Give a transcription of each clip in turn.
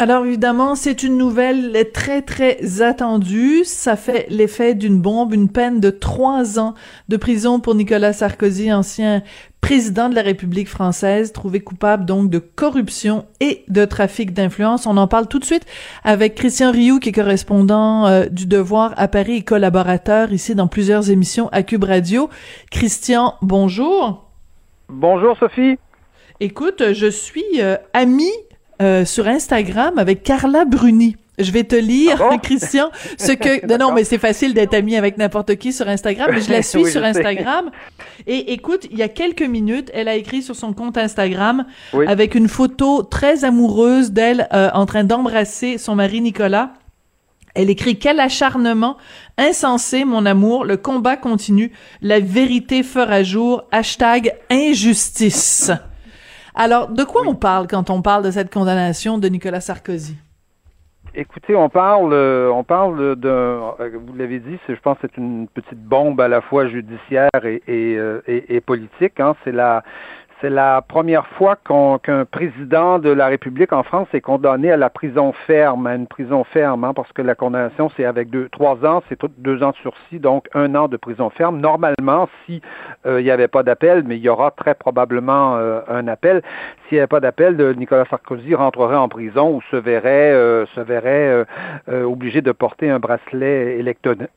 Alors évidemment, c'est une nouvelle très très attendue. Ça fait l'effet d'une bombe, une peine de trois ans de prison pour Nicolas Sarkozy, ancien président de la République française, trouvé coupable donc de corruption et de trafic d'influence. On en parle tout de suite avec Christian Rioux, qui est correspondant euh, du Devoir à Paris et collaborateur ici dans plusieurs émissions à Cube Radio. Christian, bonjour. Bonjour Sophie. Écoute, je suis euh, ami euh, sur Instagram avec Carla Bruni. Je vais te lire, ah Christian, ce que... non, non, mais c'est facile d'être ami avec n'importe qui sur Instagram, mais je la suis sur Instagram. Et écoute, il y a quelques minutes, elle a écrit sur son compte Instagram avec une photo très amoureuse d'elle euh, en train d'embrasser son mari Nicolas. Elle écrit quel acharnement insensé, mon amour, le combat continue, la vérité fera jour, hashtag injustice. Alors, de quoi on parle quand on parle de cette condamnation de Nicolas Sarkozy? Écoutez, on parle, on parle de, euh, vous l'avez dit, je pense que c'est une petite bombe à la fois judiciaire et, et, euh, et politique. Hein. C'est la, c'est la première fois qu'un président de la République en France est condamné à la prison ferme, à une prison ferme, hein, parce que la condamnation, c'est avec deux, trois ans, c'est deux ans de sursis, donc un an de prison ferme. Normalement, si euh, il n'y avait pas d'appel, mais il y aura très probablement euh, un appel, s'il n'y avait pas d'appel, Nicolas Sarkozy rentrerait en prison ou se verrait, euh, se verrait obligé de porter un bracelet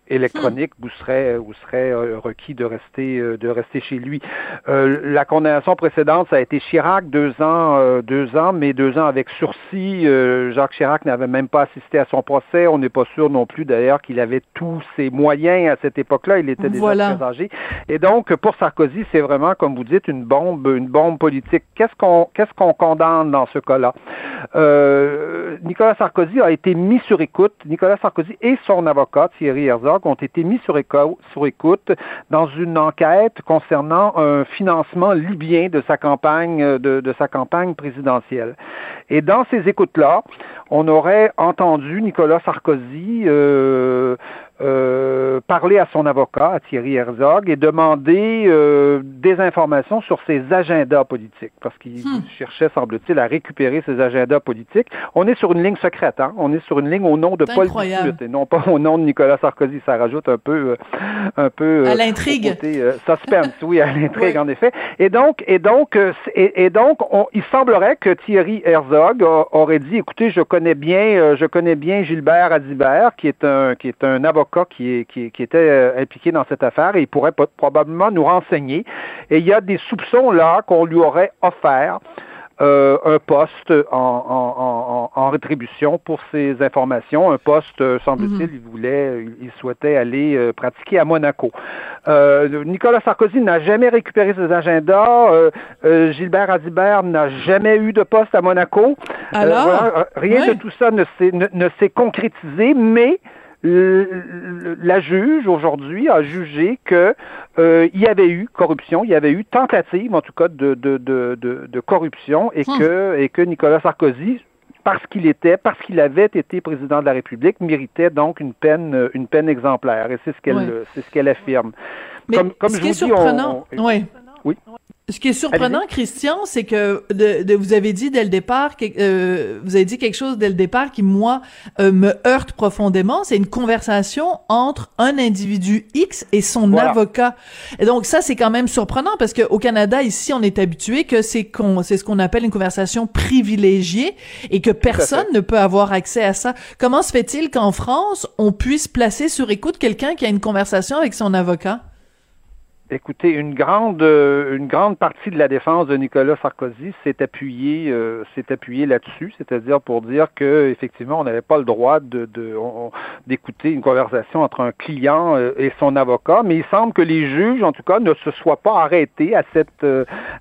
électronique ou serait, ou serait requis de rester, de rester chez lui. la condamnation précédente ça a été Chirac, deux ans, euh, deux ans, mais deux ans avec sursis. Euh, Jacques Chirac n'avait même pas assisté à son procès. On n'est pas sûr non plus d'ailleurs qu'il avait tous ses moyens à cette époque-là. Il était déjà très âgé. Et donc, pour Sarkozy, c'est vraiment, comme vous dites, une bombe, une bombe politique. Qu'est-ce qu'on, qu'est-ce qu'on condamne dans ce cas-là? Euh, Nicolas Sarkozy a été mis sur écoute. Nicolas Sarkozy et son avocat Thierry Herzog ont été mis sur, sur écoute dans une enquête concernant un financement libyen de sa campagne, euh, de, sa campagne présidentielle. Et dans ces écoutes-là, on aurait entendu Nicolas Sarkozy euh, euh, parler à son avocat, à Thierry Herzog, et demander euh, des informations sur ses agendas politiques, parce qu'il hmm. cherchait, semble-t-il, à récupérer ses agendas politiques. On est sur une ligne secrète, hein? on est sur une ligne au nom de Paul Bismuth, et non pas au nom de Nicolas Sarkozy. Ça rajoute un peu, euh, un peu à l'intrigue, suspense, oui, à l'intrigue en effet. Et donc, et donc, et, donc, il semblerait que Thierry Herzog aurait dit, écoutez, je connais bien, je connais bien Gilbert Adibert, qui est un, qui est un avocat qui, qui, était euh, impliqué dans cette affaire et il pourrait probablement nous renseigner. Et il y a des soupçons là qu'on lui aurait offert. Euh, un poste en, rétribution pour ces informations, un poste, euh, semble-t-il, mhm. il voulait, il souhaitait aller pratiquer à Monaco. Nicolas Sarkozy n'a jamais récupéré ses agendas. Gilbert Adibert n'a jamais eu de poste à Monaco. Alors, rien de tout ça ne s'est concrétisé, mais la juge aujourd'hui a jugé que euh, il y avait eu corruption, il y avait eu tentative en tout cas de, de, de, de, corruption et hmm. que et que Nicolas Sarkozy parce qu'il était, parce qu'il avait été président de la République, méritait donc une peine, une peine exemplaire. Et c'est ce qu'elle, c'est ce qu'elle affirme. Mais comme, comme ce je qui est surprenant, oui. Oui. Ce qui est surprenant, Christian, c'est que de, vous avez dit dès le départ, que, euh, vous avez dit quelque chose dès le départ qui moi euh, me heurte profondément. C'est une conversation entre un individu X et son avocat. Et donc ça, c'est quand même surprenant parce qu'au Canada, ici, on est habitué que c'est qu'on, c'est ce qu'on appelle une conversation privilégiée et que personne ne peut avoir accès à ça. Comment se fait-il qu'en France, on puisse placer sur écoute quelqu'un qui a une conversation avec son avocat? Écoutez, une grande, euh, une grande partie de la défense de Nicolas Sarkozy s'est appuyée, euh, s'est appuyée là-dessus, c'est-à-dire pour dire que effectivement, on n'avait pas le droit de, d'écouter une conversation entre un client euh, et son avocat, mais il semble que les juges, en tout cas, ne se soient pas arrêtés à cette,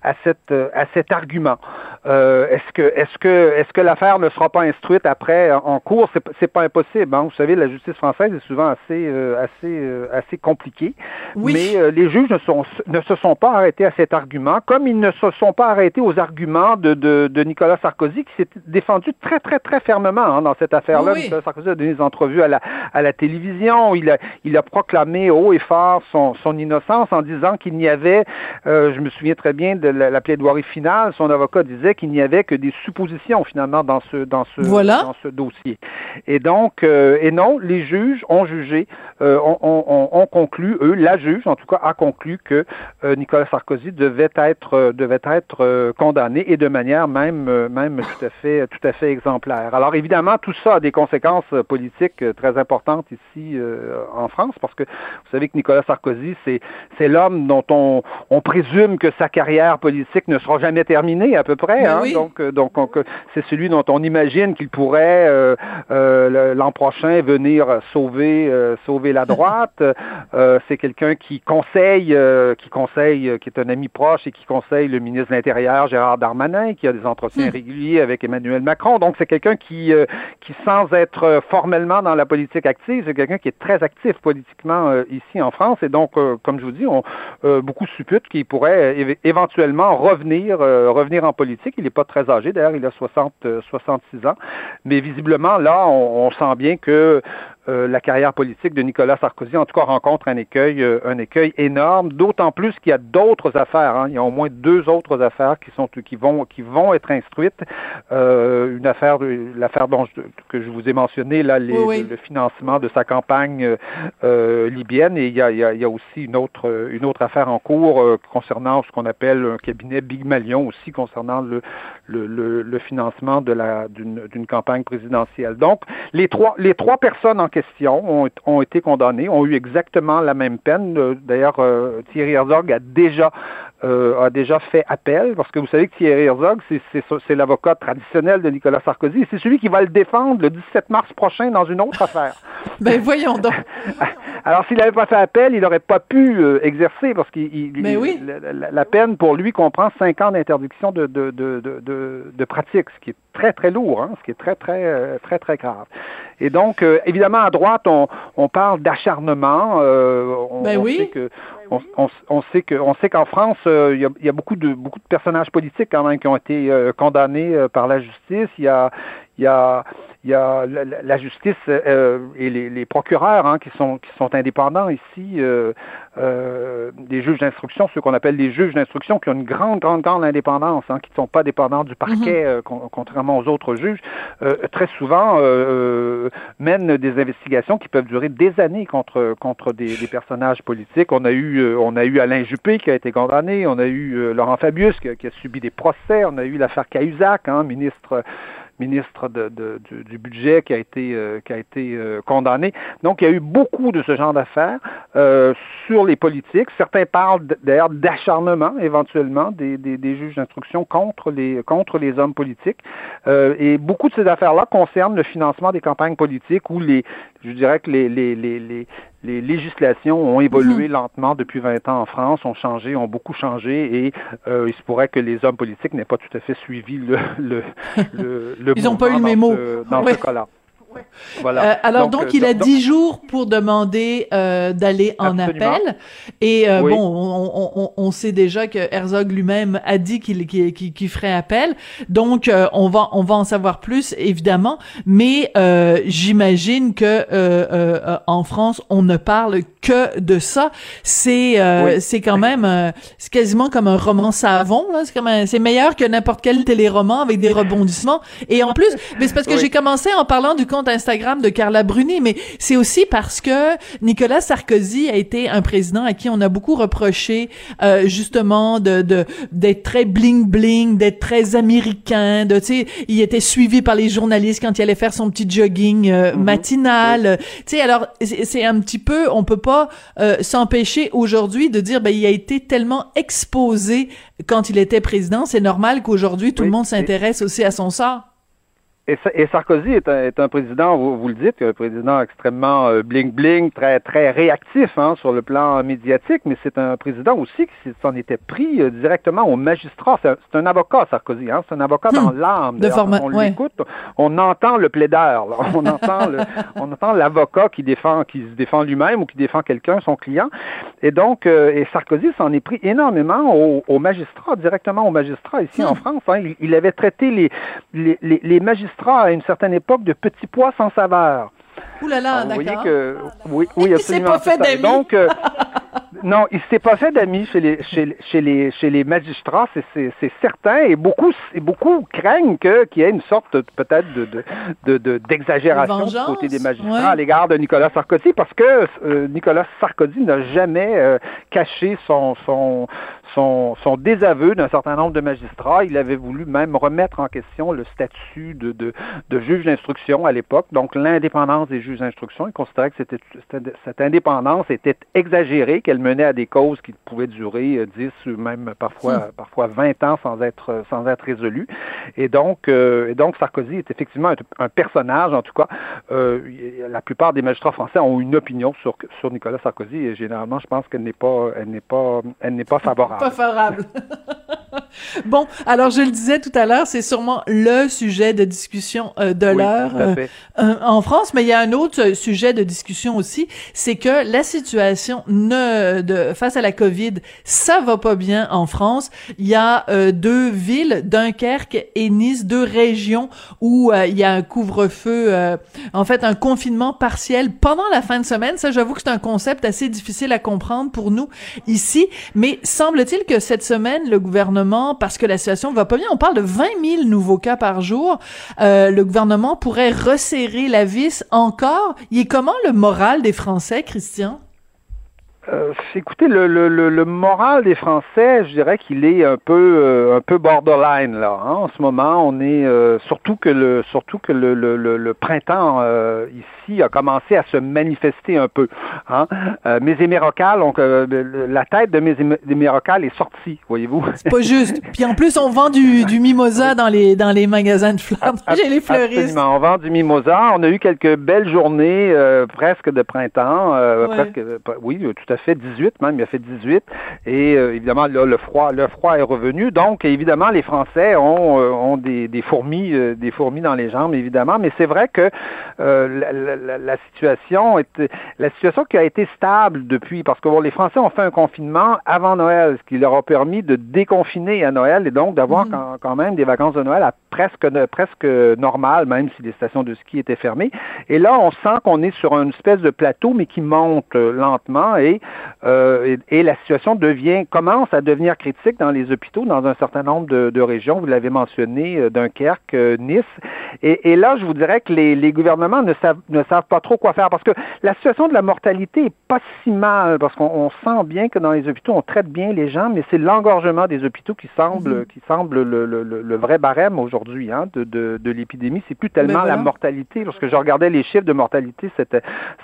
à cette, à cet argument. est-ce que, est-ce que, est-ce que l'affaire ne sera pas instruite après en cours? C'est, c'est pas impossible. Hein? Vous savez, la justice française est souvent assez, assez, assez compliquée, mais les juges ne sont, ne se sont pas arrêtés à cet argument, comme ils ne se sont pas arrêtés aux arguments de, de, de Nicolas Sarkozy, qui s'est défendu très, très, très fermement hein, dans cette affaire-là. Nicolas Sarkozy a donné des entrevues à la, à la télévision. Il a, il a proclamé haut et fort son, son innocence en disant qu'il n'y avait, euh, je me souviens très bien de la, plaidoirie finale, son avocat disait qu'il n'y avait que des suppositions finalement dans ce, dans ce, dans ce dossier. Et donc, euh, et non, les juges ont jugé, euh, ont, ont, ont, conclu, eux, la juge en tout cas a conclu que euh, Nicolas Sarkozy devait être, devait être condamné et de manière même, même tout à fait, tout à fait exemplaire. Alors évidemment, tout ça a des conséquences politiques très importantes ici en France, parce que vous savez que Nicolas Sarkozy, c'est, c'est l'homme dont on, on présume que sa carrière politique ne sera jamais terminée à peu près. Ben hein? Donc, donc c'est celui dont on imagine qu'il pourrait l'an prochain venir sauver euh, sauver la droite. Euh, c'est quelqu'un qui conseille, euh, qui conseille, qui est un ami proche et qui conseille le ministre de l'Intérieur Gérard Darmanin, qui a des entretiens hmm. réguliers avec Emmanuel Macron. Donc c'est quelqu'un qui qui sans être formellement dans la politique active, c'est quelqu'un qui est très actif politiquement ici en France. Et donc, comme je vous dis, on, beaucoup supputent qu'il pourrait éventuellement revenir revenir en politique. Il n'est pas très âgé, d'ailleurs, il a 60 66 ans, mais visiblement là, on, on sent bien que euh, la carrière politique de Nicolas Sarkozy, en tout cas, rencontre un écueil, euh, un écueil énorme. D'autant plus qu'il y a d'autres affaires. Hein. Il y a au moins deux autres affaires qui sont qui vont qui vont être instruites. Euh, une affaire, l'affaire dont que je vous ai mentionné là, Le, financement de sa campagne libyenne, et il y a, il y a, aussi une autre une autre affaire en cours concernant ce qu'on appelle un cabinet Big Malion aussi concernant le le, le, financement de la d'une campagne présidentielle. Donc les trois les trois personnes en question ont, été condamnés, ont eu exactement la même peine. Euh, d'ailleurs, euh, Thierry Herzog a déjà euh, a déjà fait appel, parce que vous savez que Thierry Herzog, c'est l'avocat traditionnel de Nicolas Sarkozy, et c'est celui qui va le défendre le 17 mars prochain dans une autre affaire. ben voyons donc. Alors s'il n'avait pas fait appel, il n'aurait pas pu exercer, parce que ben oui. la, peine pour lui comprend cinq ans d'interdiction de, de, de, de, de pratique, ce qui est très, très lourd, hein, ce qui est très, très, très, très grave. Et donc, euh, évidemment, à droite, on, on parle d'acharnement. Euh, on, ben oui. sait que, on, on, sait que, on sait qu'en France, euh, il y, a, y, a, beaucoup de beaucoup de personnages politiques quand même qui ont été condamnés par la justice. Il y a, il y a il y a la, justice euh, et les, les procureurs hein, qui sont qui sont indépendants ici, euh, euh, des juges d'instruction, ceux qu'on appelle les juges d'instruction, qui ont une grande grande grande indépendance, hein, qui ne sont pas dépendants du parquet, mhm. euh, contrairement aux autres juges, euh, très souvent mènent des investigations qui peuvent durer des années contre contre des, personnages politiques. On a eu on a eu Alain Juppé qui a été condamné, on a eu Laurent Fabius qui, qui, a subi des procès, on a eu l'affaire Cahuzac, hein, ministre ministre du, budget qui a été, euh, euh, condamné. Donc, il y a eu beaucoup de ce genre d'affaires euh, sur les politiques. Certains parlent d'ailleurs d'acharnement éventuellement des, juges d'instruction contre les, hommes politiques. et beaucoup de ces affaires-là concernent le financement des campagnes politiques ou les, je dirais que les, les législations ont évolué mhm. lentement depuis 20 ans en France, ont changé, ont beaucoup changé, et euh, il se pourrait que les hommes politiques n'aient pas tout à fait suivi le le, le, Ils n'ont pas eu le mémo. dans ce cas-là. Voilà. Euh, alors donc, euh, il a dix jours pour demander euh, d'aller en appel. Et euh, bon, on, on, on, sait déjà que Herzog lui-même a dit qu'il qu'il ferait appel. Donc euh, on va on va en savoir plus évidemment. Mais j'imagine que en France on ne parle que de ça. C'est c'est quand même c'est quasiment comme un roman savon. C'est comme c'est meilleur que n'importe quel téléroman avec des rebondissements. Et en plus, mais c'est parce que j'ai commencé en parlant du compte Instagram de Carla Bruni, mais c'est aussi parce que Nicolas Sarkozy a été un président à qui on a beaucoup reproché euh, justement de d'être très bling bling, d'être très américain, de tu sais, il était suivi par les journalistes quand il allait faire son petit jogging euh, mhm. matinal. Tu sais, alors c'est un petit peu, on peut pas euh, s'empêcher aujourd'hui de dire ben il a été tellement exposé quand il était président, c'est normal qu'aujourd'hui tout le monde s'intéresse aussi à son sort. Et, Sarkozy est un, est un président, vous, vous, le dites, un président extrêmement bling-bling, euh, très, très réactif hein, sur le plan médiatique, mais c'est un président aussi qui s'en était pris euh, directement aux magistrats. C'est un, avocat, Sarkozy, hein, c'est un avocat dans hmm. l'âme. on l'écoute, on entend le plaideur, on entend le, on entend l'avocat qui défend, qui se défend lui-même ou qui défend quelqu'un, son client. Et donc, euh, et Sarkozy s'en est pris énormément aux, magistrats, directement aux magistrats ici en hmm. France. Hein. Il, il, avait traité les, les, les, les magistrats à une certaine époque de petits pois sans saveur. Ouh là là, d'accord. Vous voyez que oui, oui absolument. pas fait. Donc euh, non, il s'est pas fait d'amis chez les chez, chez les chez les magistrats, c'est certain, et beaucoup beaucoup craignent qu'il y ait une sorte peut-être de de, de, d'exagération du côté des magistrats à l'égard de Nicolas Sarkozy, parce que euh, Nicolas Sarkozy n'a jamais euh, caché son son son, son désaveu d'un certain nombre de magistrats. Il avait voulu même remettre en question le statut de, de, de juge d'instruction à l'époque, donc l'indépendance des juges d'instruction. Il considérait que cette indépendance était exagérée, qu'elle menait à des causes qui pouvaient durer 10 euh, ou même parfois, hmm. parfois 20 ans sans être, sans être résolues. Et donc, euh, et donc Sarkozy est effectivement un, personnage, en tout cas. Euh, la plupart des magistrats français ont une opinion sur, sur Nicolas Sarkozy et généralement, je pense qu'elle n'est pas, elle n'est pas, elle n'est pas favorable pas favorable. bon, alors je le disais tout à l'heure, c'est sûrement le sujet de discussion euh, de l'heure euh, euh, en France, mais il y a un autre sujet de discussion aussi, c'est que la situation ne, de, face à la COVID, ça va pas bien en France. Il y a deux villes, Dunkerque et Nice, deux régions où il y a un couvre-feu, en fait un confinement partiel pendant la fin de semaine. Ça, j'avoue que c'est un concept assez difficile à comprendre pour nous ici, mais semble-t-il que cette semaine, le gouvernement parce que la situation va pas bien. On parle de 20 000 nouveaux cas par jour. Euh, le gouvernement pourrait resserrer la vis encore. Il comment le moral des Français, Christian? Euh, écoutez, le, le, le, moral des Français, je dirais qu'il est un peu euh, un peu borderline là. Hein. En ce moment, on est euh, surtout que le surtout que le, le, le printemps euh, ici a commencé à se manifester un peu. Hein. mes émérocales, donc la tête de mes émérocales est sortie, voyez-vous. C'est pas juste. Puis en plus, on vend du, du mimosa dans les dans les magasins de fleurs. J'ai les fleuristes. Absolument, on vend du mimosa. On a eu quelques belles journées presque de printemps, presque oui, tout a fait 18 même, il a fait 18. Et euh, évidemment, là, le froid, le froid est revenu. Donc, évidemment, les Français ont, euh, ont des, des fourmis, euh, des fourmis dans les jambes, évidemment. Mais c'est vrai que la, la, la, situation est, la situation qui a été stable depuis, parce que bon, les Français ont fait un confinement avant Noël, ce qui leur a permis de déconfiner à Noël et donc d'avoir mm-hmm. quand, quand, même des vacances de Noël à presque presque normales, même si les stations de ski étaient fermées. Et là, on sent qu'on est sur une espèce de plateau, mais qui monte lentement et euh, et, la situation devient commence à devenir critique dans les hôpitaux dans un certain nombre de, régions. Vous l'avez mentionné, euh, Dunkerque, euh, Nice. Et, là, je vous dirais que les, gouvernements ne savent, ne savent pas trop quoi faire parce que la situation de la mortalité est pas si mal parce qu'on sent bien que dans les hôpitaux, on traite bien les gens, mais c'est l'engorgement des hôpitaux qui semble, mhm. qui semble le, le, le, vrai barème aujourd'hui hein, de, de, de l'épidémie. C'est plus tellement la mortalité. Lorsque je regardais les chiffres de mortalité cette,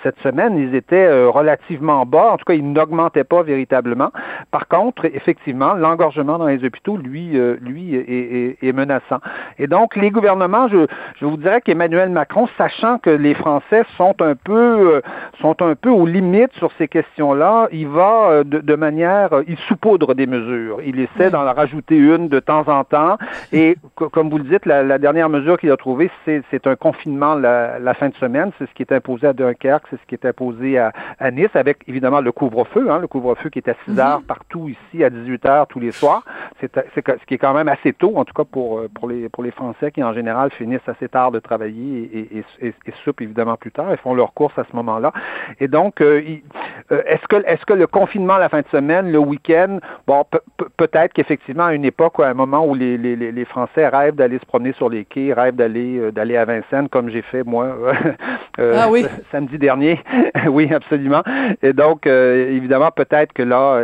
cette semaine, ils étaient relativement bas. En tout ils n'augmentait pas véritablement. Par contre, effectivement, l'engorgement dans les hôpitaux, lui, euh, lui est, menaçant. Et donc, les gouvernements, je, vous dirais qu'Emmanuel Macron, sachant que les Français sont un peu, euh, sont un peu aux limites sur ces questions-là, il va euh, de, manière, il saupoudre des mesures. Il essaie d'en rajouter une de temps en temps. Et comme vous le dites, la, dernière mesure qu'il a trouvée, c'est un confinement la, la, fin de semaine. C'est ce qui est imposé à Dunkerque, c'est ce qui est imposé à, à Nice, avec évidemment le couvre-feu Hein, le couvre-feu qui est à 6 mhm. heures partout ici, à 18 heures tous les soirs. C'est ce qui est quand même assez tôt, en tout cas pour, euh, pour, les, pour les Français qui, en général, finissent assez tard de travailler et, et, et, soupent évidemment plus tard. Ils font leurs courses à ce moment-là. Et donc, euh, euh, est-ce que, est-ce que le confinement la fin de semaine, le week-end, bon, peut-être qu'effectivement, à une époque, à un moment où les, les, les Français rêvent d'aller se promener sur les quais, rêvent d'aller d'aller à Vincennes, comme j'ai fait moi ah oui. samedi dernier. oui, absolument. Et donc, évidemment, peut-être que là,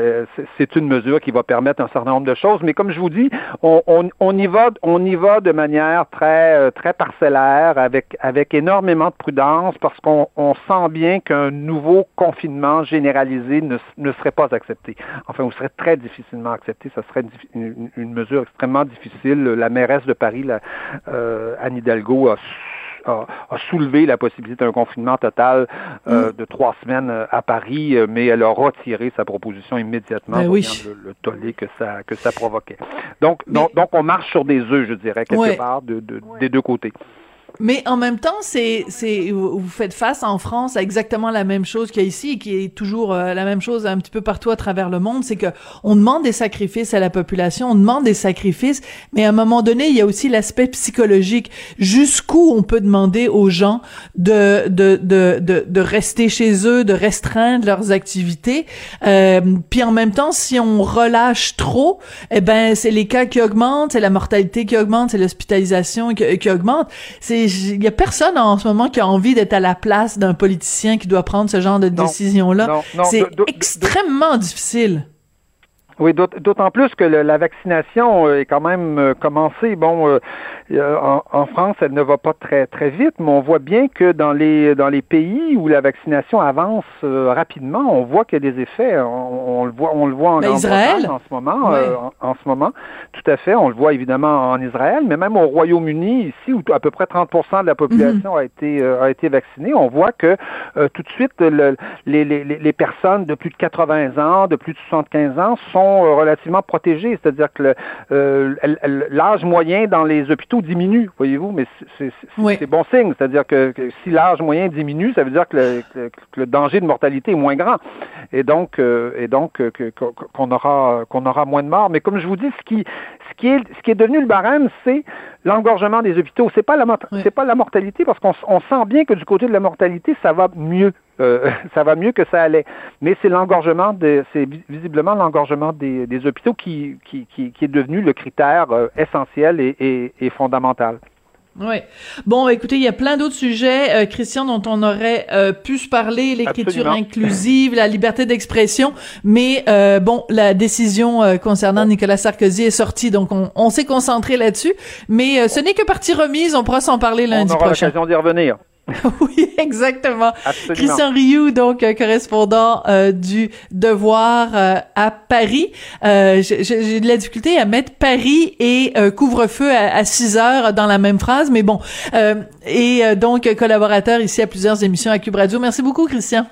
c'est une mesure qui va permettre un certain nombre de choses, mais comme je vous dis, on, y va, on y va de manière très, très parcellaire, avec, avec énormément de prudence, parce qu'on on sent bien qu'un nouveau confinement généralisé ne, serait pas accepté. Enfin, ou serait très difficilement accepté. Ça serait une, une mesure extrêmement difficile. La mairesse de Paris, euh, Anne Hidalgo, a a, soulevé la possibilité d'un confinement total euh, mm. de trois semaines euh, à Paris, euh, mais elle a retiré sa proposition immédiatement ben oui. le, le, tollé que ça que ça provoquait. Donc, donc, donc, on marche sur des œufs, je dirais, quelque part de, de, des deux côtés. Mais en même temps, c'est, c'est, vous faites face en France à exactement la même chose qu'il y a ici qui est toujours euh, la même chose un petit peu partout à travers le monde, c'est que on demande des sacrifices à la population, on demande des sacrifices, mais à un moment donné, il y a aussi l'aspect psychologique. Jusqu'où on peut demander aux gens de, de, de, de, de rester chez eux, de restreindre leurs activités, euh, puis en même temps, si on relâche trop, eh ben, c'est les cas qui augmentent, c'est la mortalité qui augmente, c'est l'hospitalisation qui, qui augmente. C'est il y a personne en ce moment qui a envie d'être à la place d'un politicien qui doit prendre ce genre de décision-là. C'est extrêmement difficile. Oui, d'autant plus que la vaccination euh, est quand même euh, commencée. Bon, euh, en, France, elle ne va pas très très vite, mais on voit bien que dans les dans les pays où la vaccination avance rapidement, on voit qu'il y a des effets. On, le voit, on le voit en ben, Israël en ce moment. en, ce moment, tout à fait. On le voit évidemment en Israël, mais même au Royaume-Uni ici, où à peu près 30% de la population mhm. a été a été vaccinée, on voit que tout de suite les, les, les personnes de plus de 80 ans, de plus de 75 ans sont euh, relativement protégés, c'est-à-dire que euh, l'âge moyen dans les hôpitaux diminue, voyez-vous, mais c'est bon signe, c'est-à-dire que, si l'âge moyen diminue, ça veut dire que le, danger de mortalité est moins grand, et donc euh, et donc qu'on aura qu'on aura moins de morts. Mais comme je vous dis, ce qui ce qui est ce qui est devenu le barème, c'est l'engorgement des hôpitaux. C'est pas la c'est pas la mortalité parce qu'on sent bien que du côté de la mortalité, ça va mieux. Euh, ça va mieux que ça allait. Mais c'est l'engorgement, c'est visiblement l'engorgement des, des, hôpitaux qui, qui, qui, qui, est devenu le critère euh, essentiel et, et, et fondamental. Oui. Bon, écoutez, il y a plein d'autres sujets, euh, Christian, dont on aurait euh, pu se parler, l'écriture inclusive, la liberté d'expression, mais euh, bon, la décision concernant Nicolas Sarkozy est sortie, donc on, on s'est concentré là-dessus, mais ce n'est que partie remise, on pourra s'en parler lundi on aura l'occasion d'y revenir. oui, exactement. Absolument. Christian Rioux, donc euh, correspondant euh, du Devoir euh, à Paris. J'ai de la difficulté à mettre Paris et couvre-feu à, à, 6 heures dans la même phrase, mais bon. et donc collaborateur ici à plusieurs émissions à Cube Radio. Merci beaucoup, Christian.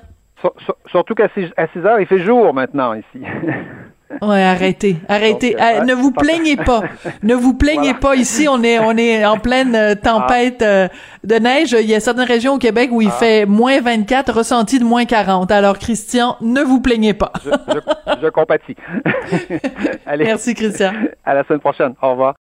Surtout qu'à 6 heures, il fait jour maintenant ici. Ouais, arrêtez, arrêtez. Ah, ne vous plaignez pas. Ne vous plaignez pas. Ici, on est, on est en pleine euh, tempête euh, de neige. Il y a certaines régions au Québec où il ah. fait moins 24, ressenti de moins 40. Alors, Christian, ne vous plaignez pas. je, je, je compatis. Allez. Merci, Christian. À la semaine prochaine. Au revoir.